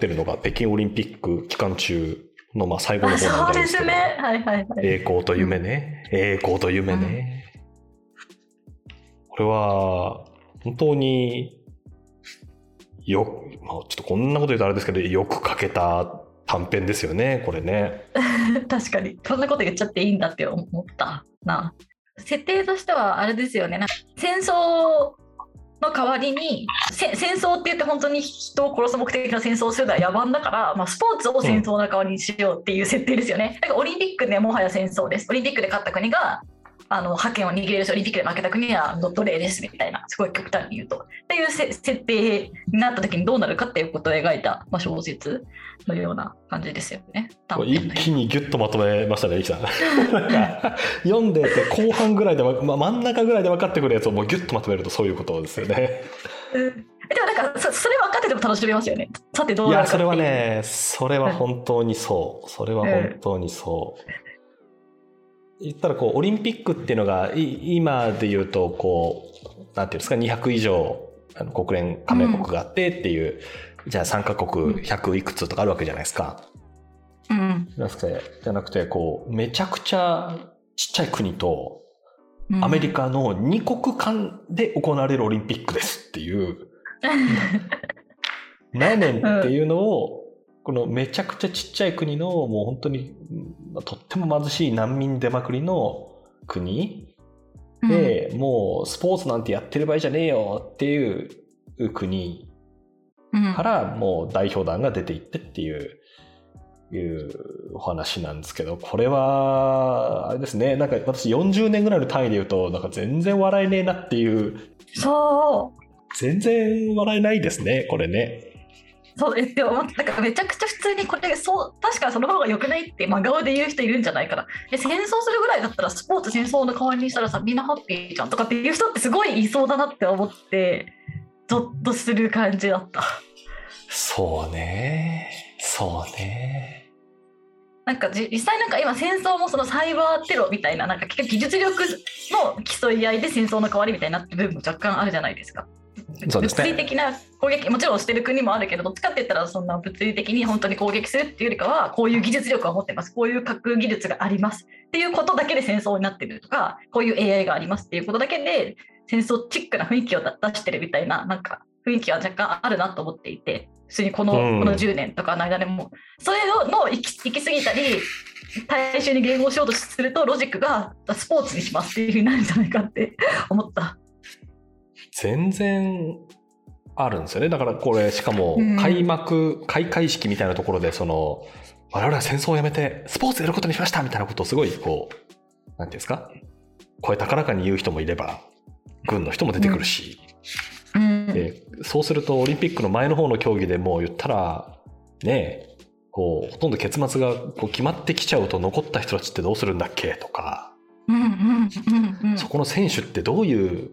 ってるのが北京オリンピック期間中のまあ最後の方なんでですけどすね。はいはいはい。栄光と夢ね、栄光と夢ね、これは本当によ、まあ、ちょっとこんなこと言うとあれですけどよく書けた短編ですよねこれね。確かに。こんなこと言っちゃっていいんだって思ったな。設定としてはあれですよね。戦争の代わりに戦争って言って本当に人を殺す目的の戦争をするのは野蛮だから、まあ、スポーツを戦争の代わりにしようっていう設定ですよね。だからオリンピックでもはや戦争です。オリンピックで勝った国があの覇権を握れるしオリンピックで負けた国は奴隷ですみたいなすごい極端に言うとっていうせ設定になった時にどうなるかっていうことを描いた、まあ、小説のような感じですよね。一気にギュッとまとめましたね、イキさん。読んでて後半ぐらいでわ、まあ、真ん中ぐらいで分かってくるやつをもうギュッとまとめるとそういうことですよね。うんでもなんかそそれ分かってても楽しめますよね。さてどうなるかいうそれはね、それは本当にそう。それは本当にそう。言ったらこう、オリンピックっていうのが、い今で言うと、こう、なんていうんですか、200以上、あの国連加盟国があってっていう、じゃあ参加国100いくつとかあるわけじゃないですか。うん。じゃなくて、じゃなくて、こう、めちゃくちゃちっちゃい国と、うん。アメリカの2国間で行われるオリンピックですっていう、何やねんっていうのを、このめちゃくちゃちっちゃい国のもう本当にうんとっても貧しい難民出まくりの国で、もうスポーツなんてやってる場合じゃねえよっていう国うん。からもう代表団が出ていってっていう、いうお話なんですけど、これは、あれですね、なんか私40年ぐらいの単位で言うと、なんか全然笑えねえなっていう、そう。全然笑えないですね、これね。そうえでもなんかめちゃくちゃ普通にこれそう確かにその方が良くないって真顔で言う人いるんじゃないかなで戦争するぐらいだったらスポーツ戦争の代わりにしたらさみんなハッピーじゃんとかっていう人ってすごいいそうだなって思ってゾッとする感じだったそうね。そうね。なんかじ実際なんか今戦争もそのサイバーテロみたいななんか技術力の競い合いで戦争の代わりみたいになってる部分も若干あるじゃないですか。そうですね。物理的な攻撃もちろんしてる国もあるけどどっちかって言ったらそんな物理的に本当に攻撃するっていうよりかはこういう技術力を持ってます。こういう核技術がありますっていうことだけで戦争になってるとかこういう AI がありますっていうことだけで戦争チックな雰囲気を出してるみたいななんか雰囲気は若干あるなと思っていて普通にこの,、うん。この10年とかの間でも。それの行き行き過ぎたり大衆に迎合しようとするとロジックがスポーツにしますっていうふうになるんじゃないかって思った。全然あるんですよね。だからこれ、しかもうん。開幕、開会式みたいなところで、その、我々は戦争をやめてスポーツやることにしましたみたいなことをすごい、こう、なんていうんですか？声高らかに言う人もいれば、軍の人も出てくるし、うん。でそうするとオリンピックの前の方の競技でもう言ったら、ねえ、こう、ほとんど結末がこう決まってきちゃうと残った人たちってどうするんだっけとか、そこの選手ってどういう、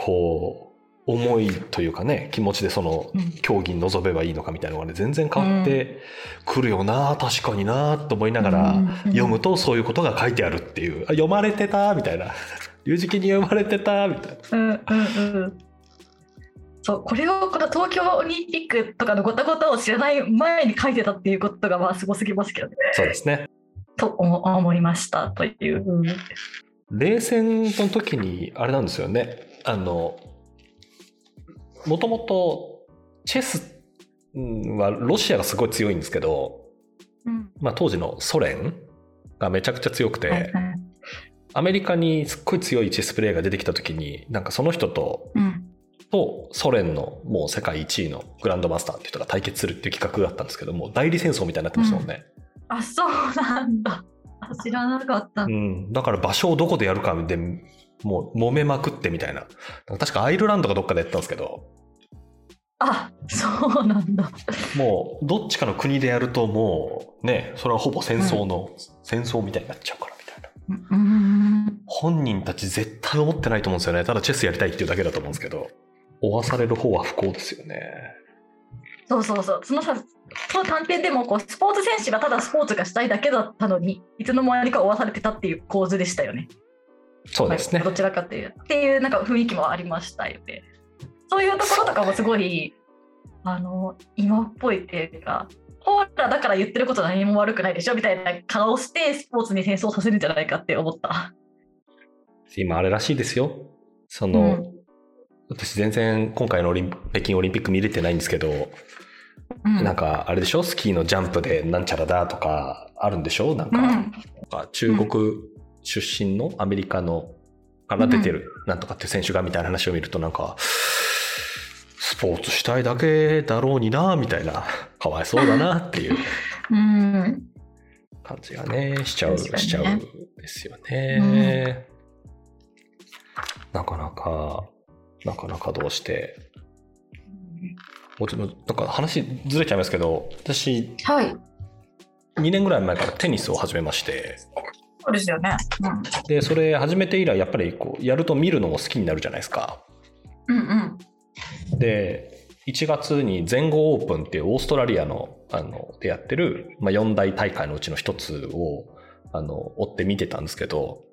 こう、思いというかね、気持ちでそのうん競技に臨めばいいのかみたいなのがね、全然変わってくるよな、確かにな、と思いながら、読むとそういうことが書いてあるっていう、あ読まれてた、みたいな。龍磁に読まれてた、みたいな。うんうんうんそうこれをこの東京オリンピックとかのごたごたを知らない前に書いてたっていうことがまあすごすぎますけどねそうですね。と思思いましたという。冷戦の時に、あれなんですよね。あの、もともと、チェスうんはロシアがすごい強いんですけど、うんまあ当時のソ連がめちゃくちゃ強くて、はいはいアメリカにすっごい強いチェスプレーヤーが出てきた時に、なんかその人と、うんとソ連のもう世界1位のグランドマスターっていう人が対決するっていう企画があったんですけども、代理戦争みたいになってましたもんね。あそうなんだあ知らなかった。うん。だから場所をどこでやるかで、もう揉めまくってみたいな。確かアイルランドかどっかでやったんですけど、あそうなんだ。もうどっちかの国でやるともうね、それはほぼ戦争の、戦争みたいになっちゃうからみたいな。うん本人たち絶対思ってないと思うんですよね。ただチェスやりたいっていうだけだと思うんですけど、追わされる方は不幸ですよね。そうそうそうそのさその短編でもこうスポーツ選手がただスポーツがしたいだけだったのにいつの間にか追わされてたっていう構図でしたよね。そうですねはい。どちらかっていうっていうなんか雰囲気もありましたよね。そういうところとかもすごいあの今っぽいっていうかほらだから言ってること何も悪くないでしょみたいな顔してスポーツに戦争させるんじゃないかって思った。今あれらしいですよ。その、うん私全然今回のオリン北京オリンピック見れてないんですけど、うん、なんかあれでしょスキーのジャンプでなんちゃらだとかあるんでしょなんか,、うんなんか中国出身のアメリカのから出てるなんとかっていう選手がみたいな話を見るとなんか、スポーツしたいだけだろうになみたいな、かわいそうだなっていううん。感じがね、しちゃう、しちゃうんですよね。なかなか、なかなかどうして。もちろん、なんか話ずれちゃいますけど、私、はい。2年ぐらい前からテニスを始めまして、そうですよね。で、それ始めて以来、やっぱりこう、やると見るのも好きになるじゃないですか。うんうんで、1月に全豪オープンっていうオーストラリアの、あの、でやってる、まあ、4大大会のうちの一つを、あの、追って見てたんですけど、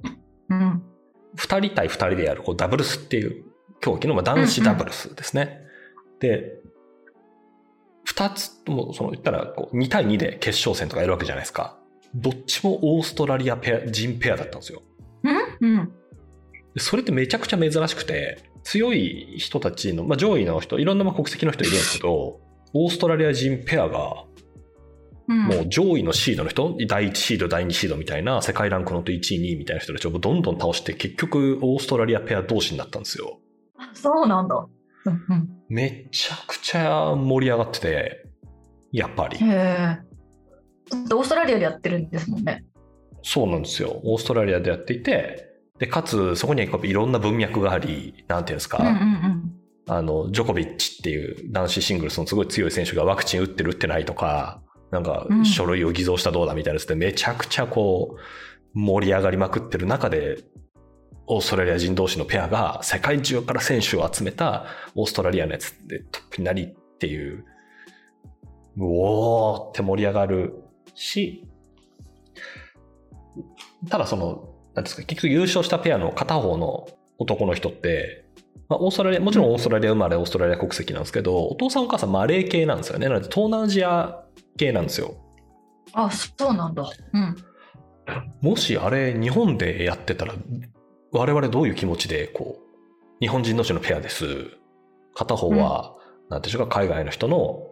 うん2人対2人でやるこうダブルスっていう競技の、まあ、男子ダブルスですね。で、2つとも、その言ったらこう2対2で決勝戦とかやるわけじゃないですか。どっちもオーストラリアペア人ペアだったんですよ。うん？うんでそれってめちゃくちゃ珍しくて、強い人たちの、まあ、上位の人、いろんなまあ国籍の人いるんですけど、オーストラリア人ペアが、うんもう上位のシードの人、第1シード、第2シードみたいな、世界ランクの1位、2位みたいな人たちをどんどん倒して、結局、オーストラリアペア同士になったんですよ。あそうなんだ。めちゃくちゃ盛り上がってて、やっぱりへ。オーストラリアでやってるんですもんね。そうなんですよ。オーストラリアでやっていて、で、かつ、そこにはいろんな文脈があり、なんていうんですか、うんうんうんあの、ジョコビッチっていう男子シングルスのすごい強い選手がワクチン打ってる打ってないとか、なんかうん書類を偽造したどうだみたいなやつでめちゃくちゃこう盛り上がりまくってる中で、オーストラリア人同士のペアが世界中から選手を集めたオーストラリアのやつでトップになりっていう、うおーって盛り上がるし、ただその、なんですか、結局優勝したペアの片方の男の人って、まあ、オーストラリア、もちろんオーストラリア生まれ、オーストラリア国籍なんですけど、お父さんお母さんマレー系なんですよね。なので東南アジア系なんですよ。あ、そうなんだ。うん。もしあれ日本でやってたら、我々どういう気持ちで、こう、日本人同士のペアです。片方は、なんていうか、海外の人の、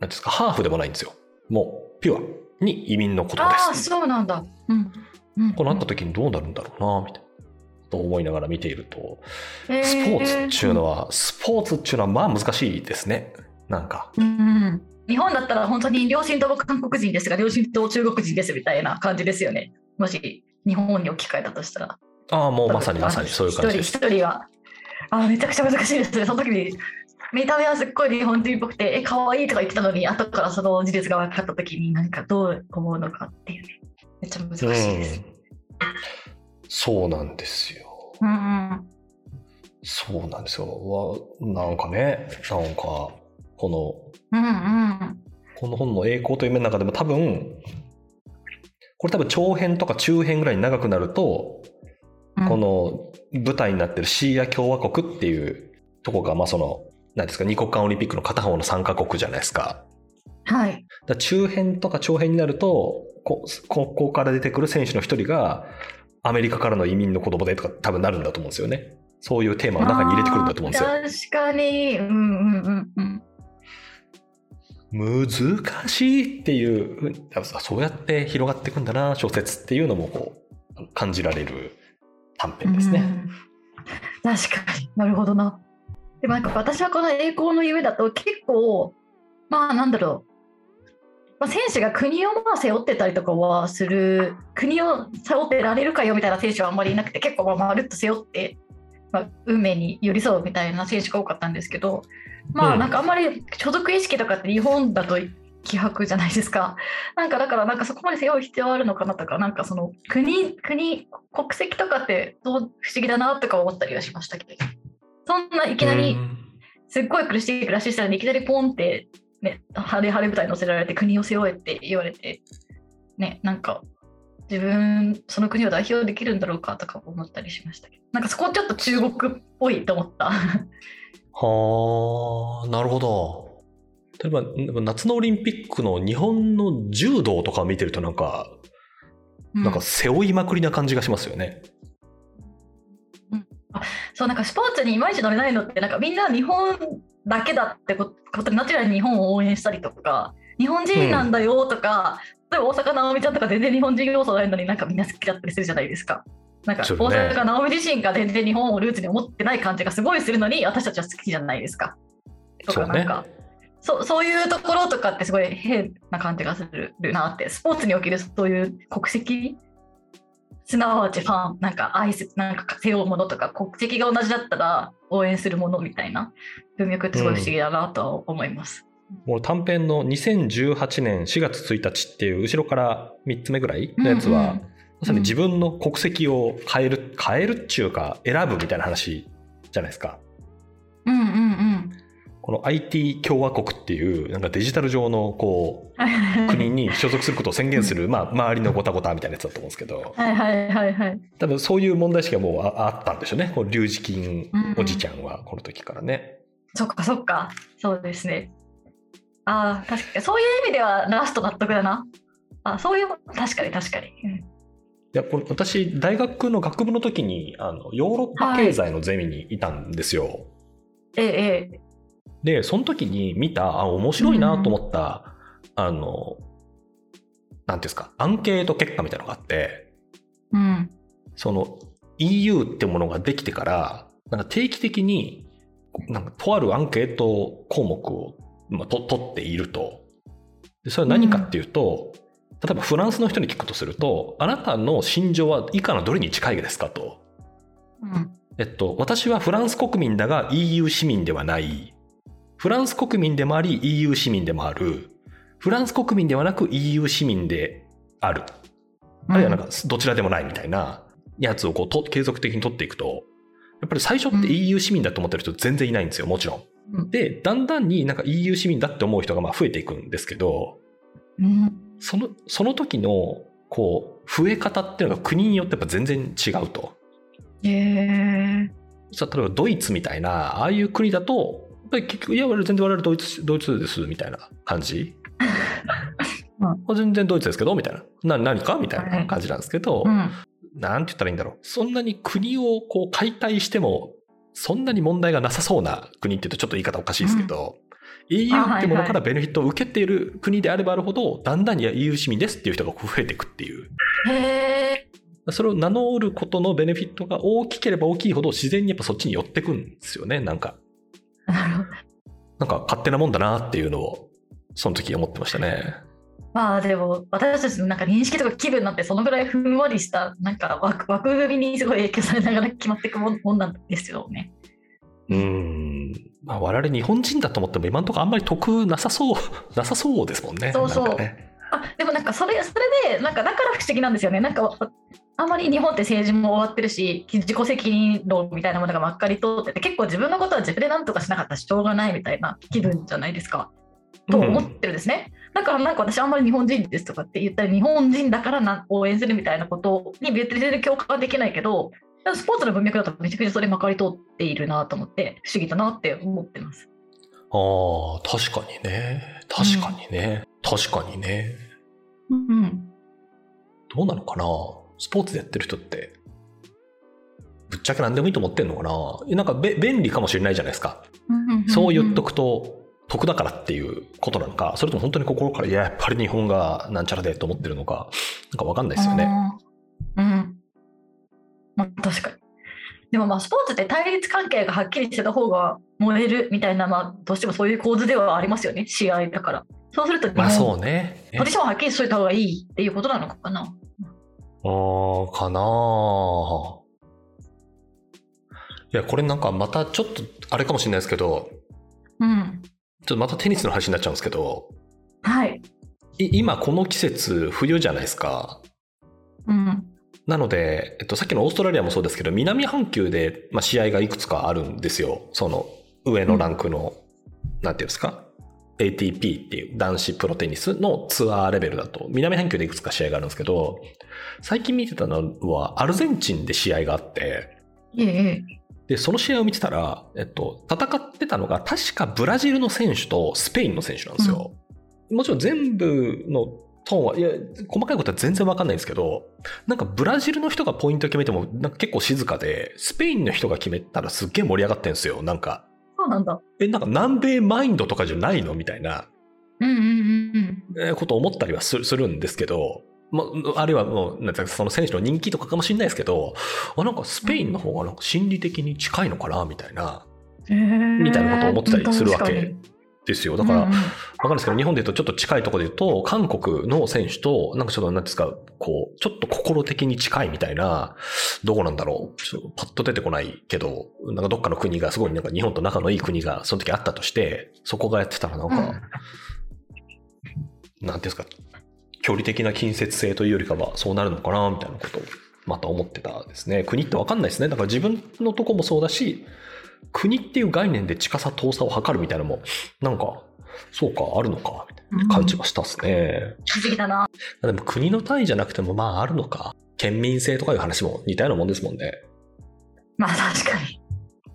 なんですか、ハーフでもないんですよ。もう、ピュアに移民のことでああ、す。そうなんだ。うん。うん、こうなった時にどうなるんだろうな、みたいな。と思いながら見ていると、へースポーツっていうのは、スポーツっていうのはまあ難しいですね。なんか。うんうん日本だったら本当に両親とも韓国人ですが、両親と中国人ですみたいな感じですよね。もし日本に置き換えたとしたら。ああ、もうまさにまさにそういう感じです。一人一人は。あーめちゃくちゃ難しいですね。その時に見た目はすっごい日本人っぽくて、え、可愛いとか言ってたのに、後からその事実が分かった時に何かどう思うのかっていうね。めっちゃ難しいです。うん。そうなんですよ。うんうん。そうなんですよ。わなんかね、なんか、この、うんうん。この本の栄光という面の中でも多分、これ多分長編とか中編ぐらいに長くなると、うんこの舞台になってるシーア共和国っていうとこが、まあその、なんですか、二国間オリンピックの片方の参加国じゃないですか。はい。だ中編とか長編になると、こここから出てくる選手の一人が、アメリカからの移民の子供でとか多分なるんだと思うんですよね。そういうテーマを中に入れてくるんだと思うんですよ。確かに。うんうんうんうん。難しいっていうそうやって広がっていくんだな、小説っていうのもこう、感じられる短編ですね。うん確かになるほどな。でもなんか私はこの栄光の夢だと結構まあなんだろう、まあ、選手が国をまあ背負ってたりとかはする国を背負ってられるかよみたいな選手はあんまりいなくて結構まるっと背負って、まあ、運命に寄り添うみたいな選手が多かったんですけどまうん。あなんかあんまり所属意識とかって日本だと希薄じゃないですか。なんかだからなんかそこまで背負う必要あるのかなとか、なんかその国、国、国籍とかってどう不思議だなとか思ったりはしましたけど、そんないきなりうんすっごい苦しい暮らししたのにいきなりポンって、ね、晴れ晴れ舞台に乗せられて国を背負えって言われて、ね、なんか自分、その国を代表できるんだろうかとか思ったりしましたけど、なんかそこちょっと中国っぽいと思った。はあ、なるほど。例えば、夏のオリンピックの日本の柔道とかを見てるとなんか、なんか背負いまくりな感じがしますよね。そうなんかスポーツにいまいち乗れないのってなんかみんな日本だけだってことでナチュラルに日本を応援したりとか日本人なんだよとか、うん、例えば大坂なおみちゃんとか全然日本人要素ないのになんかみんな好きだったりするじゃないですか。なんか大阪なおみ自身が全然日本をルーツに思ってない感じがすごいするのに私たちは好きじゃないですか。とかなんかそう、そういうところとかってすごい変な感じがするなってスポーツにおけるそういう国籍すなわちファンなんか愛すなんか背負うものとか国籍が同じだったら応援するものみたいな文脈ってすごい不思議だなと思います。うん、もう短編の2018年4月1日っていう後ろから3つ目ぐらいのやつは、うんうん、まさに自分の国籍を変える変えるっちゅうか選ぶみたいな話じゃないですか。うんうんうんこの IT 共和国っていうなんかデジタル上のこう国に所属することを宣言する、まあ、周りのごたごたみたいなやつだと思うんですけど、はいはいはいはい、多分そういう問題意識がもうあったんでしょうねこう龍二金おじちゃんはこの時からね。うん、そっかそっかそうですね。ああ確かにそういう意味ではラスト納得だな。あそういう確かに確かに。うん、いやこれ私大学の学部の時にあのヨーロッパ経済のゼミにいたんですよ。はい、ええで、その時に見た、あ、面白いなと思った、うん、あの、なんていうんですか、アンケート結果みたいなのがあって、うん、その EU ってものができてから、なんか定期的に、なんかとあるアンケート項目を、まあ、と取っていると。でそれは何かっていうと、うん、例えばフランスの人に聞くとすると、あなたの心情は以下のどれに近いですかと。うん、えっと、私はフランス国民だが EU 市民ではない。フランス国民でもあり EU 市民でもある。フランス国民ではなく EU 市民である。あるいはなんかどちらでもないみたいなやつをこうと継続的に取っていくと、やっぱり最初って EU 市民だと思ってる人全然いないんですよ、もちろん。で、だんだんになんか EU 市民だって思う人がまあ増えていくんですけど、その、その時の、こう、増え方っていうのが国によってやっぱ全然違うと。へえー。例えばドイツみたいな、ああいう国だと、結局、いや、全然我々ドイツ、ドイツです、みたいな感じ？うん、全然ドイツですけど、みたいな。な、何か？みたいな感じなんですけど、はいうん、なんて言ったらいいんだろう。そんなに国をこう解体しても、そんなに問題がなさそうな国って言うとちょっと言い方おかしいですけど、うん、EU ってものからベネフィットを受けている国であればあるほど、だんだんに EU 市民ですっていう人が増えていくっていう。へそれを名乗ることのベネフィットが大きければ大きいほど自然にやっぱそっちに寄ってくんですよね、なんか。なんか勝手なもんだなっていうのを、その時思ってましたね。まあでも私たちのなんか認識とか気分なんてそのぐらいふんわりしたなんか枠枠組みにすごい影響されながら決まっていくもんなんですよね。うん、まあ、我々日本人だと思っても今のところあんまり得なさそうなさそうですもんね。そうそう。ね、あでもなんかそれそれでなんかだから不思議なんですよね。なんかあんまり日本って政治も終わってるし自己責任論みたいなものがまっかり通ってて結構自分のことは自分で何とかしなかったらしょうがないみたいな気分じゃないですか。と思ってるんですね。だからなんか私あんまり日本人ですとかって言ったら日本人だからな応援するみたいなことに別に全然共感できないけどスポーツの文脈だとめちゃくちゃそれまかり通っているなと思って不思議だなって思ってます。ああ確かにね確かにね、うん、確かにね。うん、どうなのかな？スポーツでやってる人って、ぶっちゃけ何でもいいと思ってんのかな？なんか便利かもしれないじゃないですか。そう言っとくと得だからっていうことなのか、それとも本当に心から、いや、やっぱり日本がなんちゃらでと思ってるのか、なんかわかんないですよね。うん。まあ確かに。でもまあスポーツって対立関係がはっきりしてた方が燃えるみたいな、まあどうしてもそういう構図ではありますよね、試合だから。そうすると、まあそうね。ポジションははっきりしといた方がいいっていうことなのかな。ああ、かなあ。いや、これなんかまたちょっとあれかもしれないですけど、うん。ちょっとまたテニスの話になっちゃうんですけど、はい。今この季節冬じゃないですか。うん。なので、えっと、さっきのオーストラリアもそうですけど、南半球で、まあ、試合がいくつかあるんですよ。その上のランクの、うん、なんていうんですか？ATP っていう男子プロテニスのツアーレベルだと、南半球でいくつか試合があるんですけど、最近見てたのはアルゼンチンで試合があって、で、その試合を見てたら、えっと、戦ってたのが確かブラジルの選手とスペインの選手なんですよ。もちろん全部のトーンは、いや、細かいことは全然わかんないんですけど、なんかブラジルの人がポイント決めても、なんか結構静かで、スペインの人が決めたらすっげえ盛り上がってんですよ、なんか。そうなんだ。え、なんか南米マインドとかじゃないの？みたいな。うんうんうんえーことを思ったりはするんですけど、まあ、あるいはもう、なんかその選手の人気とかかもしれないですけど、あ、なんかスペインの方がなんか心理的に近いのかな？みたいな、うん。みたいなことを思ってたりするわけですよ。だから、うんうんわかるんですけど、日本で言うとちょっと近いところで言うと、韓国の選手と、なんかちょっと、なんていうんですか、こう、ちょっと心的に近いみたいな、どこなんだろう。ちょっとパッと出てこないけど、なんかどっかの国がすごいなんか日本と仲のいい国がその時あったとして、そこがやってたらなんか、なんていうんですか、距離的な近接性というよりかはそうなるのかな、みたいなことをまた思ってたですね。国ってわかんないですね。だから自分のとこもそうだし、国っていう概念で近さ遠さを測るみたいなのも、なんか、そうか、あるのか、みたいな感じがしたっすね。不思議だな。でも国の単位じゃなくても、まああるのか。県民性とかいう話も似たようなもんですもんね。まあ確かに。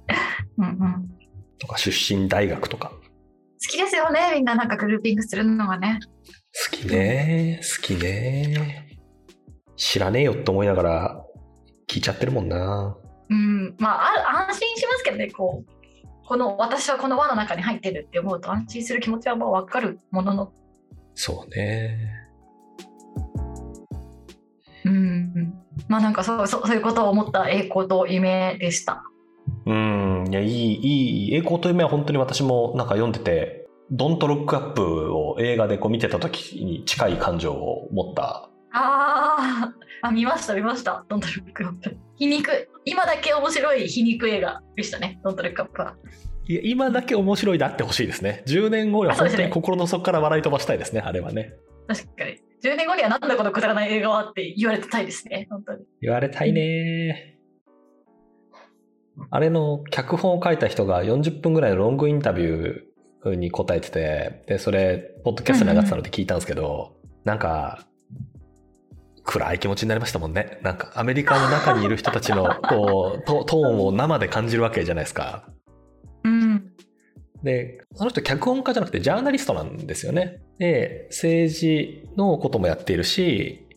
うんうん。好とか出身大学とか。きですよね、みんななんかグルーピングするのがね。好きね好きね知らねえよって思いながら聞いちゃってるもんな。うん、まああ安心しますけどね、こう。この私はこの輪の中に入ってるって思うと安心する気持ちはまあ分かるものの、そうね。うん、まあなんかそうそうそういうことを思った栄光と夢でした。うん、いや、いい、いい、栄光と夢は本当に私もなんか読んでて、ドントロックアップを映画でこう見てた時に近い感情を持った。あーあ、見ました見ました、ドントルックアップ。皮肉、今だけ面白い皮肉映画でしたね、ドントルックアップは。いや、今だけ面白いであってほしいですね。10年後には本当に心の底から笑い飛ばしたいですね、あれはね。確かに。10年後にはなんだこのくだらない映画はって言われてたいですね、本当に。言われたいねあれの脚本を書いた人が40分ぐらいのロングインタビューに答えてて、で、それ、ポッドキャストに上がってたので聞いたんですけど、なんか、暗い気持ちになりましたもんね。なんか、アメリカの中にいる人たちの、こう、トトーンを生で感じるわけじゃないですか。うん。で、その人脚本家じゃなくてジャーナリストなんですよね。で、政治のこともやっているし、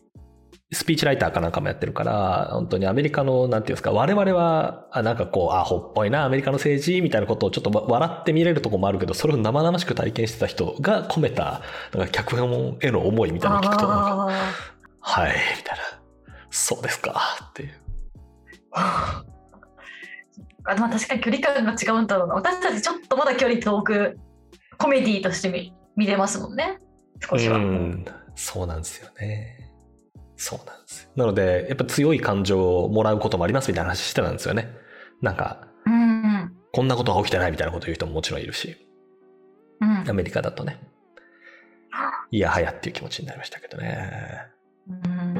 スピーチライターかなんかもやってるから、本当にアメリカの、なんていうんですか、我々は、あなんかこう、アホっぽいな、アメリカの政治みたいなことをちょっとわ笑って見れるとこもあるけど、それを生々しく体験してた人が込めた、なんか脚本への思いみたいなのを聞くと、なんかあはい、みたいな。そうですか、っていう。ああまあ確かに距離感が違うんだろうな。私たちちょっとまだ距離遠くコメディとして見見れますもんね。少しは。うん、そうなんですよね。そうなんですよ。なので、やっぱ強い感情をもらうこともありますみたいな話してたんですよね。なんか、うんうんこんなことが起きてないみたいなこと言う人ももちろんいるし、うんアメリカだとね、いやはやっていう気持ちになりましたけどね。Mm-hmm.